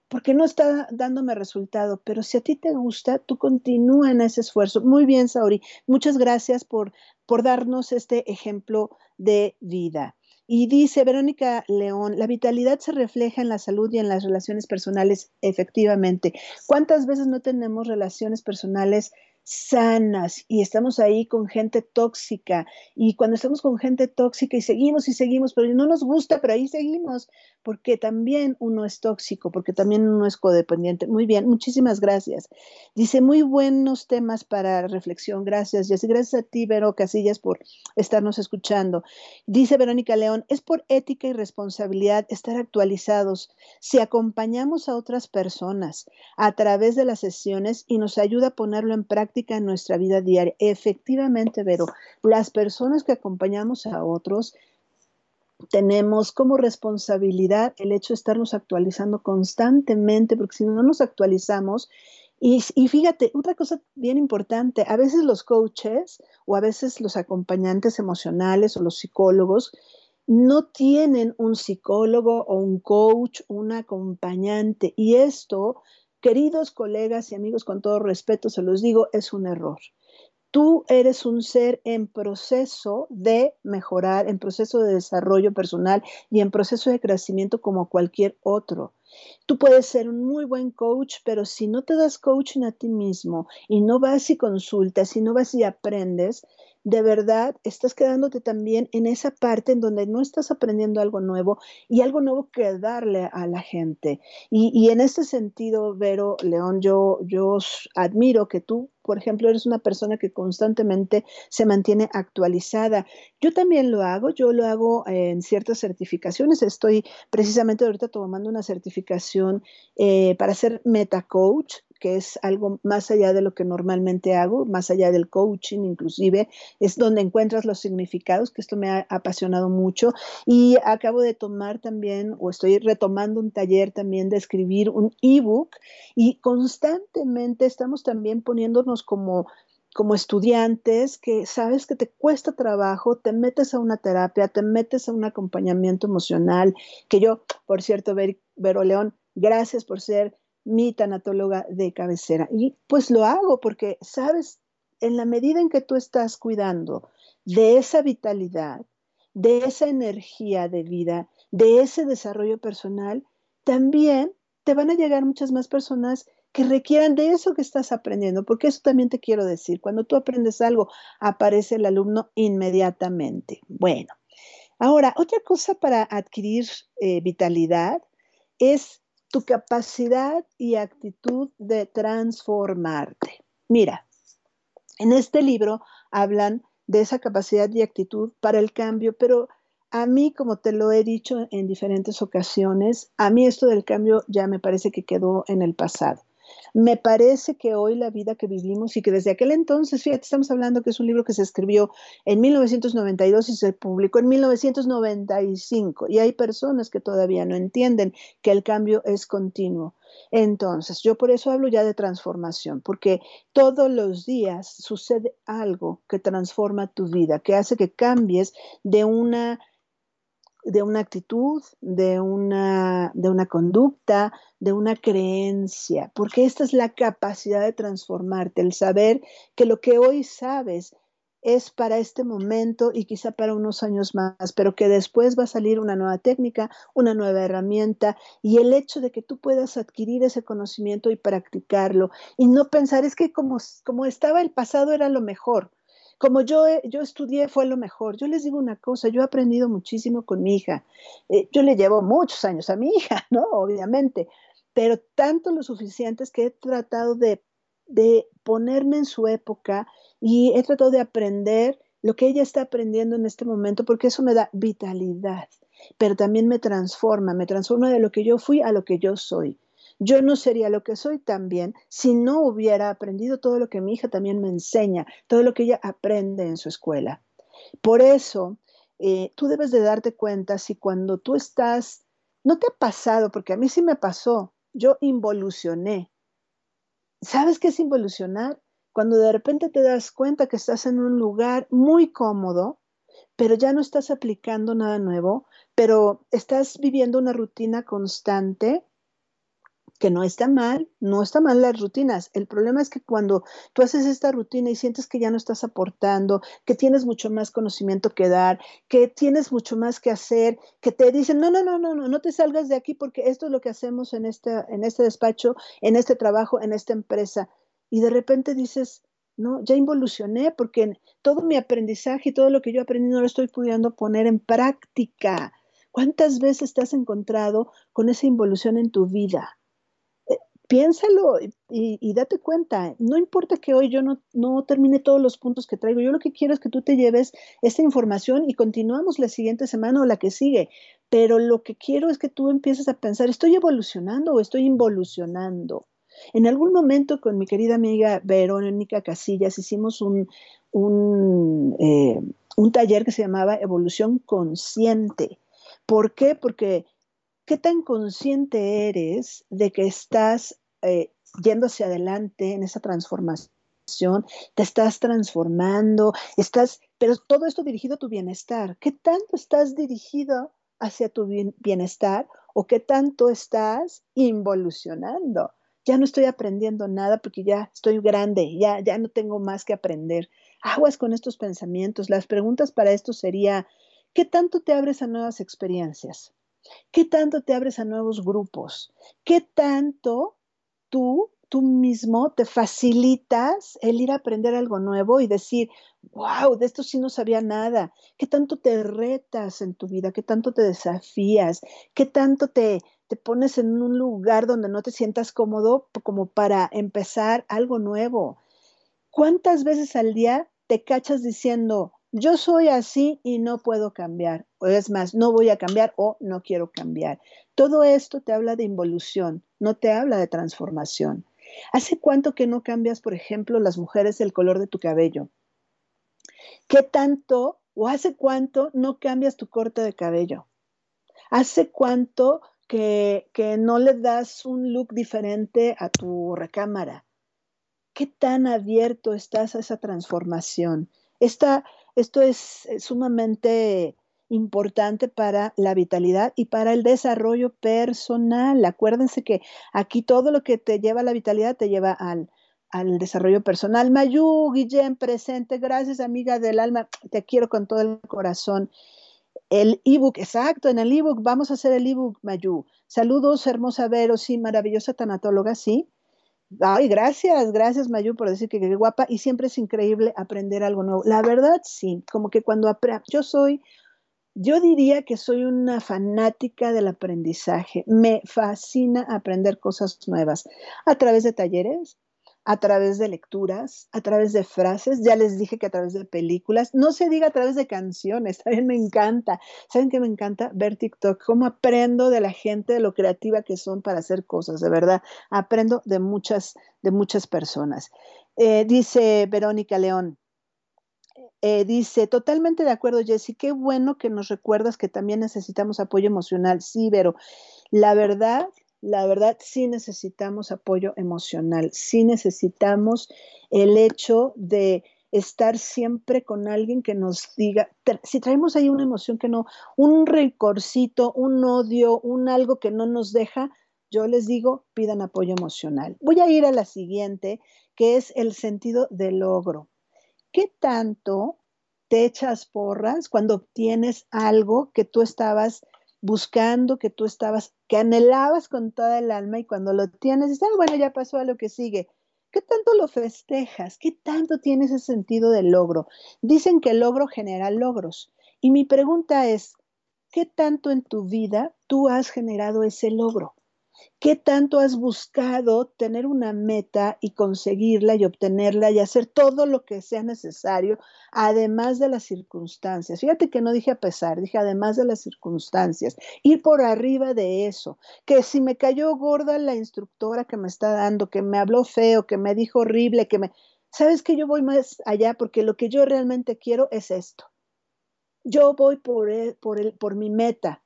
Porque no está dándome resultado, pero si a ti te gusta, tú continúa en ese esfuerzo. Muy bien, Sauri, muchas gracias por, por darnos este ejemplo de vida. Y dice Verónica León, la vitalidad se refleja en la salud y en las relaciones personales, efectivamente. ¿Cuántas veces no tenemos relaciones personales sanas y estamos ahí con gente tóxica y cuando estamos con gente tóxica y seguimos y seguimos, pero no nos gusta, pero ahí seguimos, porque también uno es tóxico, porque también uno es codependiente. Muy bien, muchísimas gracias. Dice, muy buenos temas para reflexión, gracias. Jessy, gracias a ti, Vero Casillas, por estarnos escuchando. Dice Verónica León, es por ética y responsabilidad estar actualizados si acompañamos a otras personas a través de las sesiones y nos ayuda a ponerlo en práctica en nuestra vida diaria. Efectivamente, pero las personas que acompañamos a otros tenemos como responsabilidad el hecho de estarnos actualizando constantemente, porque si no nos actualizamos, y, y, fíjate, otra cosa bien importante, a veces los coaches o a veces los acompañantes emocionales o los psicólogos no tienen un psicólogo o un coach, un acompañante, y esto Queridos colegas y amigos, con todo respeto se los digo, es un error. Tú eres un ser en proceso de mejorar, en proceso de desarrollo personal y en proceso de crecimiento como cualquier otro. Tú puedes ser un muy buen coach, pero si no te das coaching a ti mismo y no vas y consultas y no vas y aprendes, de verdad estás quedándote también en esa parte en donde no estás aprendiendo algo nuevo y algo nuevo que darle a la gente. Y, en ese sentido, Vero León, yo, yo admiro que tú, por ejemplo, eres una persona que constantemente se mantiene actualizada. Yo también lo hago, yo lo hago en ciertas certificaciones. Estoy precisamente ahorita tomando una certificación eh, para ser meta coach que es algo más allá de lo que normalmente hago, más allá del coaching inclusive, es donde encuentras los significados, que esto me ha apasionado mucho. Y acabo de tomar también, o estoy retomando un taller también de escribir un ebook y constantemente estamos también poniéndonos como como estudiantes que sabes que te cuesta trabajo, te metes a una terapia, te metes a un acompañamiento emocional, que yo, por cierto, Vero León, gracias por ser mi tanatóloga de cabecera. Y pues lo hago porque, sabes, en la medida en que tú estás cuidando de esa vitalidad, de esa energía de vida, de ese desarrollo personal, también te van a llegar muchas más personas que requieran de eso que estás aprendiendo, porque eso también te quiero decir, cuando tú aprendes algo, aparece el alumno inmediatamente. Bueno, ahora, otra cosa para adquirir eh, vitalidad es tu capacidad y actitud de transformarte. Mira, en este libro hablan de esa capacidad y actitud para el cambio, pero a mí, como te lo he dicho en diferentes ocasiones, a mí esto del cambio ya me parece que quedó en el pasado. Me parece que hoy la vida que vivimos y que desde aquel entonces, fíjate, estamos hablando que es un libro que se escribió en 1992 y se publicó en 1995 y hay personas que todavía no entienden que el cambio es continuo. Entonces, yo por eso hablo ya de transformación, porque todos los días sucede algo que transforma tu vida, que hace que cambies de una de una actitud, de una, de una conducta, de una creencia, porque esta es la capacidad de transformarte, el saber que lo que hoy sabes es para este momento y quizá para unos años más, pero que después va a salir una nueva técnica, una nueva herramienta y el hecho de que tú puedas adquirir ese conocimiento y practicarlo y no pensar es que como, como estaba el pasado era lo mejor como yo, yo estudié fue lo mejor. Yo les digo una cosa, yo he aprendido muchísimo con mi hija. Eh, yo le llevo muchos años a mi hija, ¿no? Obviamente, pero tanto lo suficientes que he tratado de, de ponerme en su época y he tratado de aprender lo que ella está aprendiendo en este momento, porque eso me da vitalidad, pero también me transforma, me transforma de lo que yo fui a lo que yo soy. Yo no sería lo que soy también si no hubiera aprendido todo lo que mi hija también me enseña, todo lo que ella aprende en su escuela. Por eso, eh, tú debes de darte cuenta si cuando tú estás, no te ha pasado, porque a mí sí me pasó, yo involucioné. ¿Sabes qué es involucionar? Cuando de repente te das cuenta que estás en un lugar muy cómodo, pero ya no estás aplicando nada nuevo, pero estás viviendo una rutina constante que no está mal, no está mal las rutinas. El problema es que cuando tú haces esta rutina y sientes que ya no estás aportando, que tienes mucho más conocimiento que dar, que tienes mucho más que hacer, que te dicen, no, no, no, no, no, no te salgas de aquí porque esto es lo que hacemos en este, en este despacho, en este trabajo, en esta empresa. Y de repente dices, no, ya involucioné porque todo mi aprendizaje y todo lo que yo aprendí no lo estoy pudiendo poner en práctica. ¿Cuántas veces te has encontrado con esa involución en tu vida? Piénsalo y, date cuenta, no importa que hoy yo no, no, termine todos los puntos que traigo, yo lo que quiero es que tú te lleves esta información y continuamos la siguiente semana o la que sigue, pero lo que quiero es que tú empieces a pensar, ¿estoy evolucionando o estoy involucionando? En algún momento con mi querida amiga Verónica Casillas hicimos un, un, eh, un taller que se llamaba Evolución Consciente. ¿Por qué? Porque ¿Qué tan consciente eres de que estás eh, yendo hacia adelante en esa transformación? Te estás transformando, estás, pero todo esto dirigido a tu bienestar. ¿Qué tanto estás dirigido hacia tu bienestar o qué tanto estás involucionando? Ya no estoy aprendiendo nada porque ya estoy grande, ya, ya no tengo más que aprender. Aguas con estos pensamientos. Las preguntas para esto sería, ¿qué tanto te abres a nuevas experiencias? ¿Qué tanto te abres a nuevos grupos? ¿Qué tanto tú, tú mismo te facilitas el ir a aprender algo nuevo y decir, wow, de esto sí no sabía nada? ¿Qué tanto te retas en tu vida? ¿Qué tanto te desafías? ¿Qué tanto te, te pones en un lugar donde no te sientas cómodo como para empezar algo nuevo? ¿Cuántas veces al día te cachas diciendo, yo soy así y no puedo cambiar, o es más, no voy a cambiar o no quiero cambiar. Todo esto te habla de involución, no te habla de transformación. ¿Hace cuánto que no cambias, por ejemplo, las mujeres el color de tu cabello? ¿Qué tanto o hace cuánto no cambias tu corte de cabello? ¿Hace cuánto que, que no le das un look diferente a tu recámara? ¿Qué tan abierto estás a esa transformación? Esta, esto es eh, sumamente importante para la vitalidad y para el desarrollo personal. Acuérdense que aquí todo lo que te lleva a la vitalidad te lleva al, al desarrollo personal. Mayu, Guillén, presente. Gracias, amiga del alma. Te quiero con todo el corazón. El ebook, exacto, en el ebook, vamos a hacer el ebook, Mayu. Saludos, hermosa Vero, sí, maravillosa tanatóloga, sí. Ay, gracias, gracias Mayu por decir que qué guapa y siempre es increíble aprender algo nuevo. La verdad, sí, como que cuando yo soy, yo diría que soy una fanática del aprendizaje. Me fascina aprender cosas nuevas a través de talleres, a través de lecturas, a través de frases, ya les dije que a través de películas, no se diga a través de canciones, también me encanta. ¿Saben qué me encanta? Ver TikTok, cómo aprendo de la gente, de lo creativa que son para hacer cosas, de verdad, aprendo de muchas, de muchas personas. Eh, dice Verónica León, eh, dice, totalmente de acuerdo, Jessy, qué bueno que nos recuerdas que también necesitamos apoyo emocional. Sí, pero la verdad la verdad sí necesitamos apoyo emocional, sí necesitamos el hecho de estar siempre con alguien que nos diga, si traemos ahí una emoción que no, un recorcito, un odio, un algo que no nos deja, yo les digo, pidan apoyo emocional. Voy a ir a la siguiente, que es el sentido de logro. ¿Qué tanto te echas porras cuando obtienes algo que tú estabas buscando, que tú estabas, que anhelabas con toda el alma y cuando lo tienes, dices, ah, bueno, ya pasó a lo que sigue. ¿Qué tanto lo festejas? ¿Qué tanto tienes ese sentido de logro? Dicen que el logro genera logros. Y mi pregunta es, ¿qué tanto en tu vida tú has generado ese logro? ¿Qué tanto has buscado tener una meta y conseguirla y obtenerla y hacer todo lo que sea necesario, además de las circunstancias? Fíjate que no dije a pesar, dije además de las circunstancias. Ir por arriba de eso. Que si me cayó gorda la instructora que me está dando, que me habló feo, que me dijo horrible, que me... ¿Sabes que yo voy más allá? Porque lo que yo realmente quiero es esto. Yo voy por, por, el, por mi meta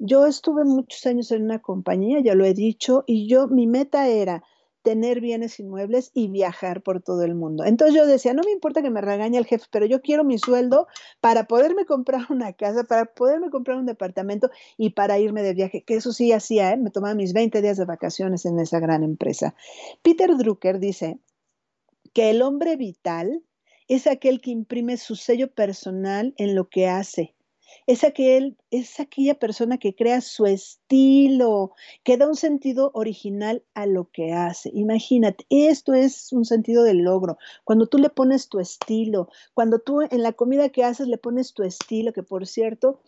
yo estuve muchos años en una compañía, ya lo he dicho, y yo, mi meta era tener bienes inmuebles y viajar por todo el mundo. Entonces yo decía, no me importa que me regañe el jefe, pero yo quiero mi sueldo para poderme comprar una casa, para poderme comprar un departamento y para irme de viaje, que eso sí hacía, ¿eh? me tomaba mis 20 días de vacaciones en esa gran empresa. Peter Drucker dice que el hombre vital es aquel que imprime su sello personal en lo que hace es, aquel, es aquella persona que crea su estilo, que da un sentido original a lo que hace. Imagínate, esto es un sentido del logro. Cuando tú le pones tu estilo, cuando tú en la comida que haces le pones tu estilo, que por cierto,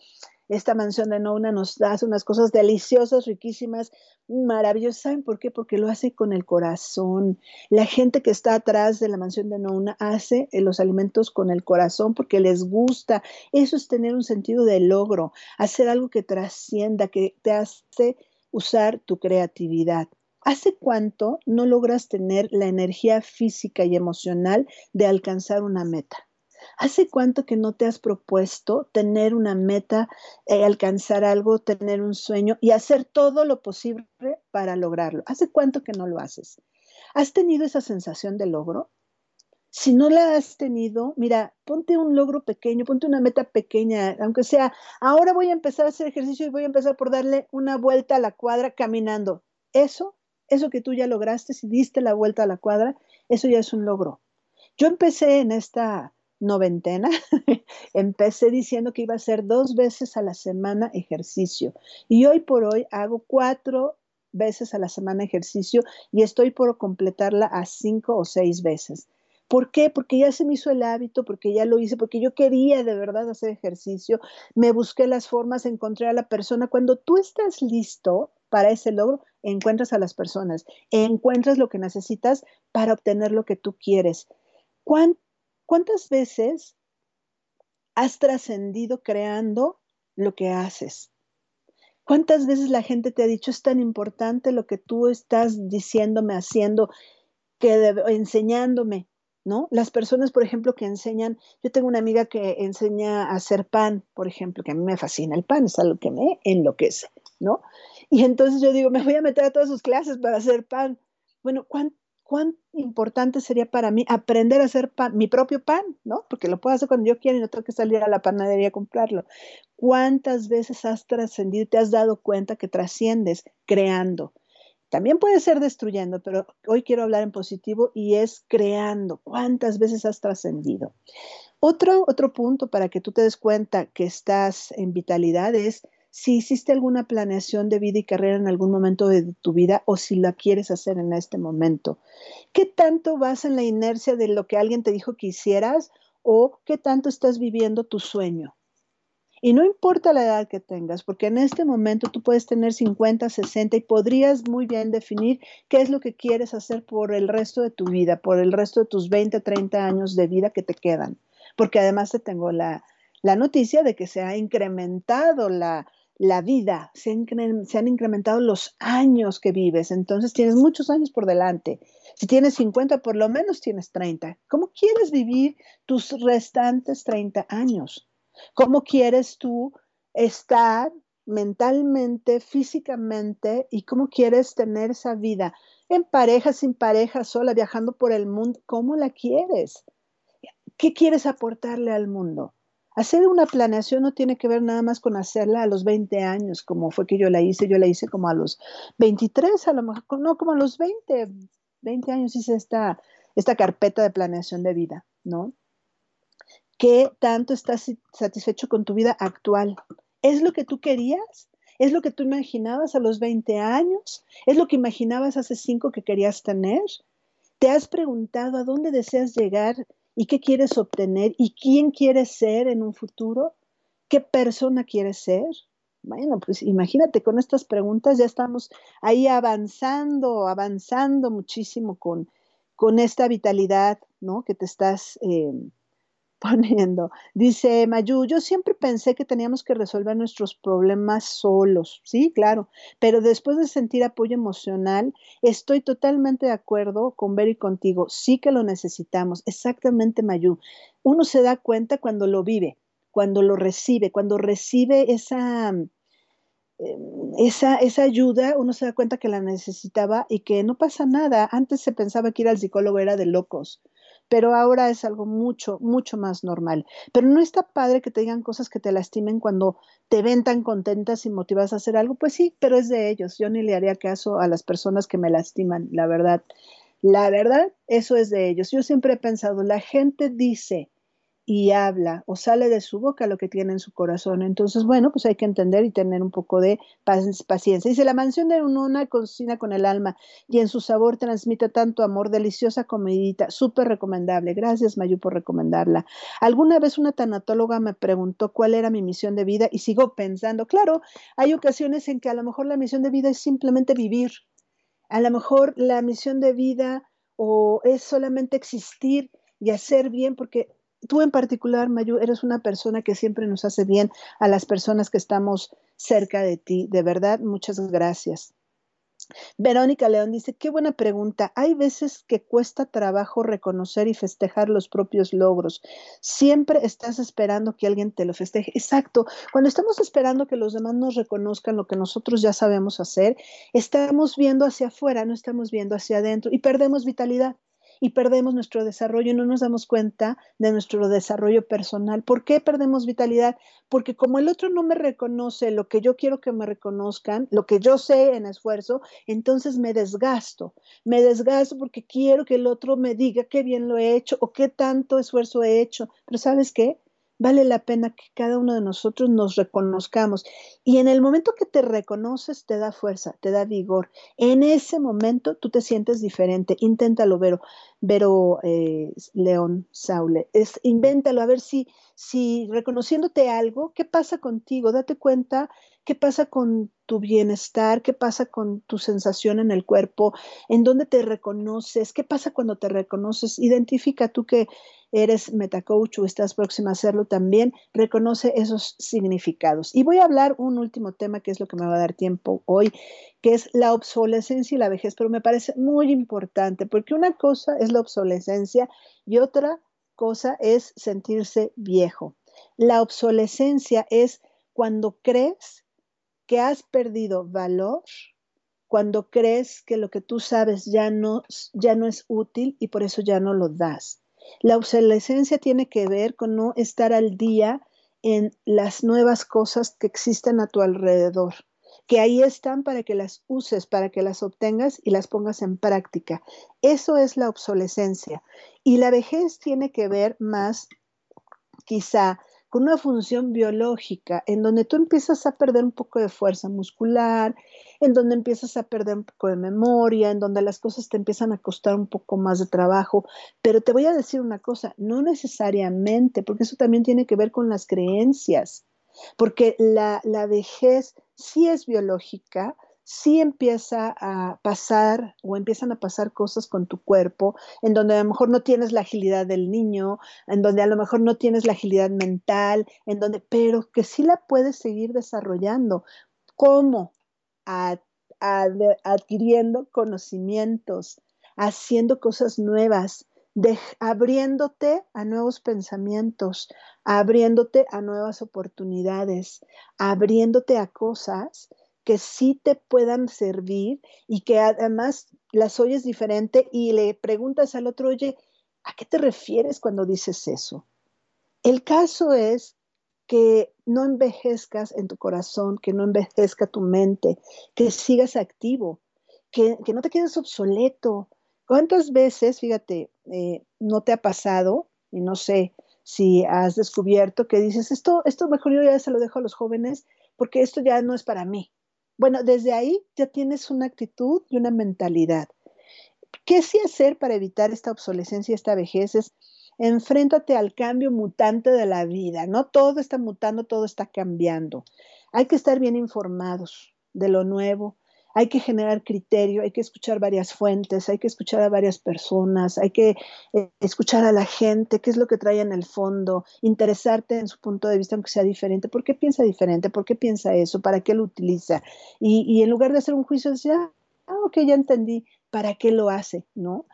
esta mansión de Nona nos da unas cosas deliciosas, riquísimas, maravillosas. ¿Saben por qué? Porque lo hace con el corazón. La gente que está atrás de la mansión de Nona hace eh, los alimentos con el corazón porque les gusta. Eso es tener un sentido de logro, hacer algo que trascienda, que te hace usar tu creatividad. ¿Hace cuánto no logras tener la energía física y emocional de alcanzar una meta? ¿Hace cuánto que no te has propuesto tener una meta, eh, alcanzar algo, tener un sueño y hacer todo lo posible para lograrlo? ¿Hace cuánto que no lo haces? ¿Has tenido esa sensación de logro? Si no la has tenido, mira, ponte un logro pequeño, ponte una meta pequeña, aunque sea, ahora voy a empezar a hacer ejercicio y voy a empezar por darle una vuelta a la cuadra caminando. Eso, eso que tú ya lograste, si diste la vuelta a la cuadra, eso ya es un logro. Yo empecé en esta noventena, empecé diciendo que iba a hacer dos veces a la semana ejercicio y hoy por hoy hago cuatro veces a la semana ejercicio y estoy por completarla a cinco o seis veces. ¿Por qué? Porque ya se me hizo el hábito, porque ya lo hice, porque yo quería de verdad hacer ejercicio, me busqué las formas, encontré a la persona. Cuando tú estás listo para ese logro, encuentras a las personas, encuentras lo que necesitas para obtener lo que tú quieres. ¿Cuánto ¿Cuántas veces has trascendido creando lo que haces? ¿Cuántas veces la gente te ha dicho es tan importante lo que tú estás diciéndome, haciendo, que enseñándome? ¿No? Las personas, por ejemplo, que enseñan, yo tengo una amiga que enseña a hacer pan, por ejemplo, que a mí me fascina el pan, es algo que me enloquece, ¿no? Y entonces yo digo, me voy a meter a todas sus clases para hacer pan. Bueno, ¿cuánto? Cuán importante sería para mí aprender a hacer pan, mi propio pan, ¿no? Porque lo puedo hacer cuando yo quiera y no tengo que salir a la panadería a comprarlo. ¿Cuántas veces has trascendido y te has dado cuenta que trasciendes creando? También puede ser destruyendo, pero hoy quiero hablar en positivo y es creando. ¿Cuántas veces has trascendido? Otro, otro punto para que tú te des cuenta que estás en vitalidad es si hiciste alguna planeación de vida y carrera en algún momento de tu vida o si la quieres hacer en este momento. ¿Qué tanto vas en la inercia de lo que alguien te dijo que hicieras o qué tanto estás viviendo tu sueño? Y no importa la edad que tengas, porque en este momento tú puedes tener 50, 60 y podrías muy bien definir qué es lo que quieres hacer por el resto de tu vida, por el resto de tus 20, 30 años de vida que te quedan. Porque además te tengo la, noticia de que se ha incrementado la, vida, se, han incrementado los años que vives, entonces tienes muchos años por delante. Si tienes 50, por lo menos tienes 30. ¿Cómo quieres vivir tus restantes 30 años? ¿Cómo quieres tú estar mentalmente, físicamente y cómo quieres tener esa vida en pareja, sin pareja, sola, viajando por el mundo? ¿Cómo la quieres? ¿Qué quieres aportarle al mundo? Hacer una planeación no tiene que ver nada más con hacerla a los 20 años, como fue que yo la hice. Yo la hice como a los 23, a lo mejor, no, como a los 20, 20 años hice esta, esta carpeta de planeación de vida, ¿no? ¿Qué tanto estás satisfecho con tu vida actual? ¿Es lo que tú querías? ¿Es lo que tú imaginabas a los 20 años? ¿Es lo que imaginabas hace 5 que querías tener? ¿Te has preguntado a dónde deseas llegar y qué quieres obtener y quién quieres ser en un futuro? ¿Qué persona quieres ser? Bueno, pues imagínate, con estas preguntas ya estamos ahí avanzando, avanzando muchísimo con, con esta vitalidad, ¿no? Que te estás... Eh, poniendo. Dice Mayu, yo siempre pensé que teníamos que resolver nuestros problemas solos. Sí, claro, pero después de sentir apoyo emocional, estoy totalmente de acuerdo con Ver y contigo. Sí que lo necesitamos. Exactamente, Mayu. Uno se da cuenta cuando lo vive, cuando lo recibe, cuando recibe esa, em, esa, esa, ayuda, uno se da cuenta que la necesitaba y que no pasa nada. Antes se pensaba que ir al psicólogo era de locos pero ahora es algo mucho, mucho más normal. Pero no está padre que te digan cosas que te lastimen cuando te ven tan contentas y motivadas a hacer algo. Pues sí, pero es de ellos. Yo ni le haría caso a las personas que me lastiman, la verdad. La verdad, eso es de ellos. Yo siempre he pensado, la gente dice y habla o sale de su boca lo que tiene en su corazón. Entonces, bueno, pues hay que entender y tener un poco de paciencia. Dice, la mansión de una cocina con el alma y en su sabor transmite tanto amor, deliciosa comidita, súper recomendable. Gracias, Mayu, por recomendarla. Alguna vez una tanatóloga me preguntó cuál era mi misión de vida y sigo pensando, claro, hay ocasiones en que a lo mejor la misión de vida es simplemente vivir. A lo mejor la misión de vida o es solamente existir y hacer bien, porque tú en particular, Mayu, eres una persona que siempre nos hace bien a las personas que estamos cerca de ti. De verdad, muchas gracias. Verónica León dice, qué buena pregunta. Hay veces que cuesta trabajo reconocer y festejar los propios logros. Siempre estás esperando que alguien te lo festeje. Exacto. Cuando estamos esperando que los demás nos reconozcan lo que nosotros ya sabemos hacer, estamos viendo hacia afuera, no estamos viendo hacia adentro y perdemos vitalidad y perdemos nuestro desarrollo y no nos damos cuenta de nuestro desarrollo personal. ¿Por qué perdemos vitalidad? Porque como el otro no me reconoce lo que yo quiero que me reconozcan, lo que yo sé en esfuerzo, entonces me desgasto. Me desgasto porque quiero que el otro me diga qué bien lo he hecho o qué tanto esfuerzo he hecho. Pero ¿sabes qué? vale la pena que cada uno de nosotros nos reconozcamos. Y en el momento que te reconoces, te da fuerza, te da vigor. En ese momento tú te sientes diferente. Inténtalo, Vero, Vero eh, León Saule. Es, invéntalo, a ver si, si reconociéndote algo, ¿qué pasa contigo? Date cuenta qué pasa con tu bienestar, qué pasa con tu sensación en el cuerpo, en dónde te reconoces, qué pasa cuando te reconoces. Identifica tú que eres metacoach o estás próxima a hacerlo también, reconoce esos significados. Y voy a hablar un último tema que es lo que me va a dar tiempo hoy, que es la obsolescencia y la vejez, pero me parece muy importante porque una cosa es la obsolescencia y otra cosa es sentirse viejo. La obsolescencia es cuando crees que has perdido valor, cuando crees que lo que tú sabes ya no, ya no es útil y por eso ya no lo das. La obsolescencia tiene que ver con no estar al día en las nuevas cosas que existen a tu alrededor, que ahí están para que las uses, para que las obtengas y las pongas en práctica. Eso es la obsolescencia. Y la vejez tiene que ver más quizá con una función biológica en donde tú empiezas a perder un poco de fuerza muscular, en donde empiezas a perder un poco de memoria, en donde las cosas te empiezan a costar un poco más de trabajo. Pero te voy a decir una cosa, no necesariamente, porque eso también tiene que ver con las creencias. porque la, la vejez sí es biológica, sí empieza a pasar o empiezan a pasar cosas con tu cuerpo, en donde a lo mejor no tienes la agilidad del niño, en donde a lo mejor no tienes la agilidad mental, en donde, pero que sí la puedes seguir desarrollando. ¿Cómo? adquiriendo conocimientos, haciendo cosas nuevas, abriéndote a nuevos pensamientos, abriéndote a nuevas oportunidades, abriéndote a cosas que sí te puedan servir y que además las oyes diferente y le preguntas al otro, oye, ¿a qué te refieres cuando dices eso? El caso es que no envejezcas en tu corazón, que no envejezca tu mente, que sigas activo, que, no te quedes obsoleto. ¿Cuántas veces, fíjate, eh, no te ha pasado, y no sé si has descubierto que dices, esto, esto mejor yo ya se lo dejo a los jóvenes porque esto ya no es para mí? Bueno, desde ahí ya tienes una actitud y una mentalidad. ¿Qué sí hacer para evitar esta obsolescencia y esta vejez? Es enfréntate al cambio mutante de la vida. No todo está mutando, todo está cambiando. Hay que estar bien informados de lo nuevo, hay que generar criterio, hay que escuchar varias fuentes, hay que escuchar a varias personas, hay que eh, escuchar a la gente, qué es lo que trae en el fondo, interesarte en su punto de vista, aunque sea diferente, por qué piensa diferente, por qué piensa eso, para qué lo utiliza. Y, en lugar de hacer un juicio, decir, ah, ok, ya entendí, ¿para qué lo hace? ¿No?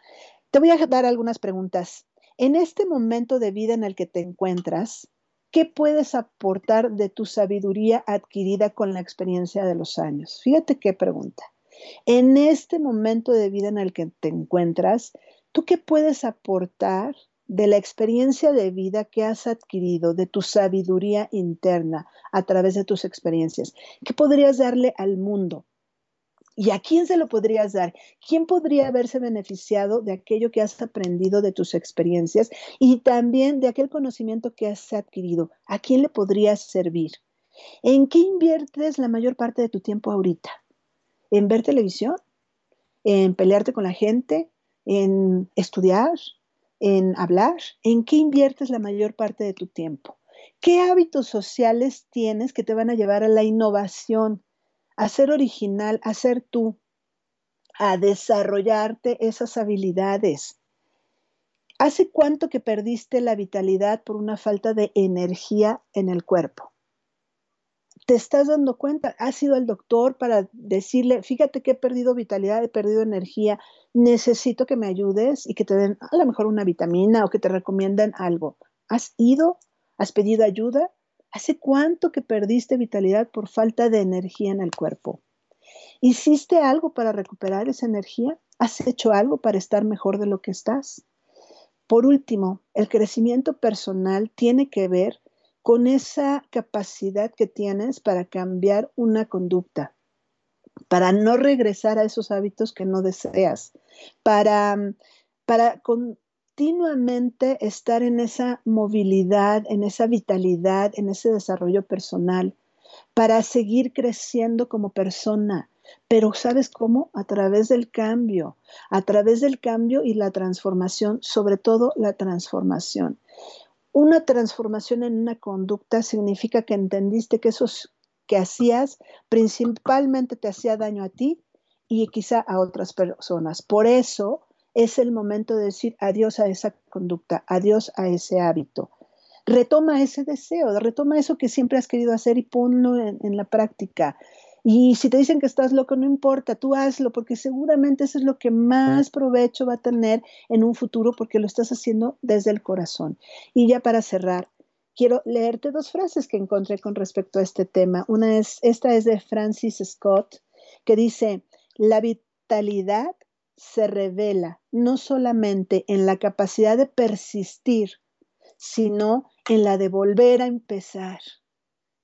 Te voy a dar algunas preguntas. En este momento de vida en el que te encuentras, ¿Qué puedes aportar de tu sabiduría adquirida con la experiencia de los años? Fíjate qué pregunta. En este momento de vida en el que te encuentras, ¿tú qué puedes aportar de la experiencia de vida que has adquirido, de tu sabiduría interna a través de tus experiencias? ¿Qué podrías darle al mundo? ¿Y a quién se lo podrías dar? ¿Quién podría haberse beneficiado de aquello que has aprendido de tus experiencias y también de aquel conocimiento que has adquirido? ¿A quién le podrías servir? ¿En qué inviertes la mayor parte de tu tiempo ahorita? ¿En ver televisión? ¿En pelearte con la gente? ¿En estudiar? ¿En hablar? ¿En qué inviertes la mayor parte de tu tiempo? ¿Qué hábitos sociales tienes que te van a llevar a la innovación? A ser original, a ser tú, a desarrollarte esas habilidades. ¿Hace cuánto que perdiste la vitalidad por una falta de energía en el cuerpo? ¿Te estás dando cuenta? ¿Has ido al doctor para decirle, fíjate que he perdido vitalidad, he perdido energía, necesito que me ayudes y que te den a lo mejor una vitamina o que te recomienden algo? ¿Has ido? ¿Has pedido ayuda? ¿Hace cuánto que perdiste vitalidad por falta de energía en el cuerpo? ¿Hiciste algo para recuperar esa energía? ¿Has hecho algo para estar mejor de lo que estás? Por último, el crecimiento personal tiene que ver con esa capacidad que tienes para cambiar una conducta, para no regresar a esos hábitos que no deseas, para, para con, continuamente estar en esa movilidad, en esa vitalidad, en ese desarrollo personal, para seguir creciendo como persona. Pero ¿sabes cómo? A través del cambio, a través del cambio y la transformación, sobre todo la transformación. Una transformación en una conducta significa que entendiste que eso que hacías principalmente te hacía daño a ti y quizá a otras personas. Por eso, es el momento de decir adiós a esa conducta, adiós a ese hábito. Retoma ese deseo, retoma eso que siempre has querido hacer y ponlo en, la práctica. Y si te dicen que estás loco, no importa, tú hazlo, porque seguramente eso es lo que más provecho va a tener en un futuro, porque lo estás haciendo desde el corazón. Y ya para cerrar, quiero leerte dos frases que encontré con respecto a este tema. Una es, esta es de Francis Scott, que dice, la vitalidad se revela no solamente en la capacidad de persistir, sino en la de volver a empezar.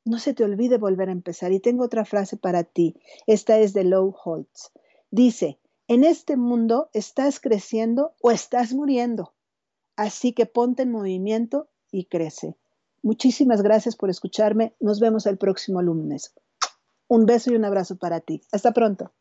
No se te olvide volver a empezar. Y tengo otra frase para ti. Esta es de Low Holtz. Dice, en este mundo estás creciendo o estás muriendo. Así que ponte en movimiento y crece. Muchísimas gracias por escucharme. Nos vemos el próximo lunes. Un beso y un abrazo para ti. Hasta pronto.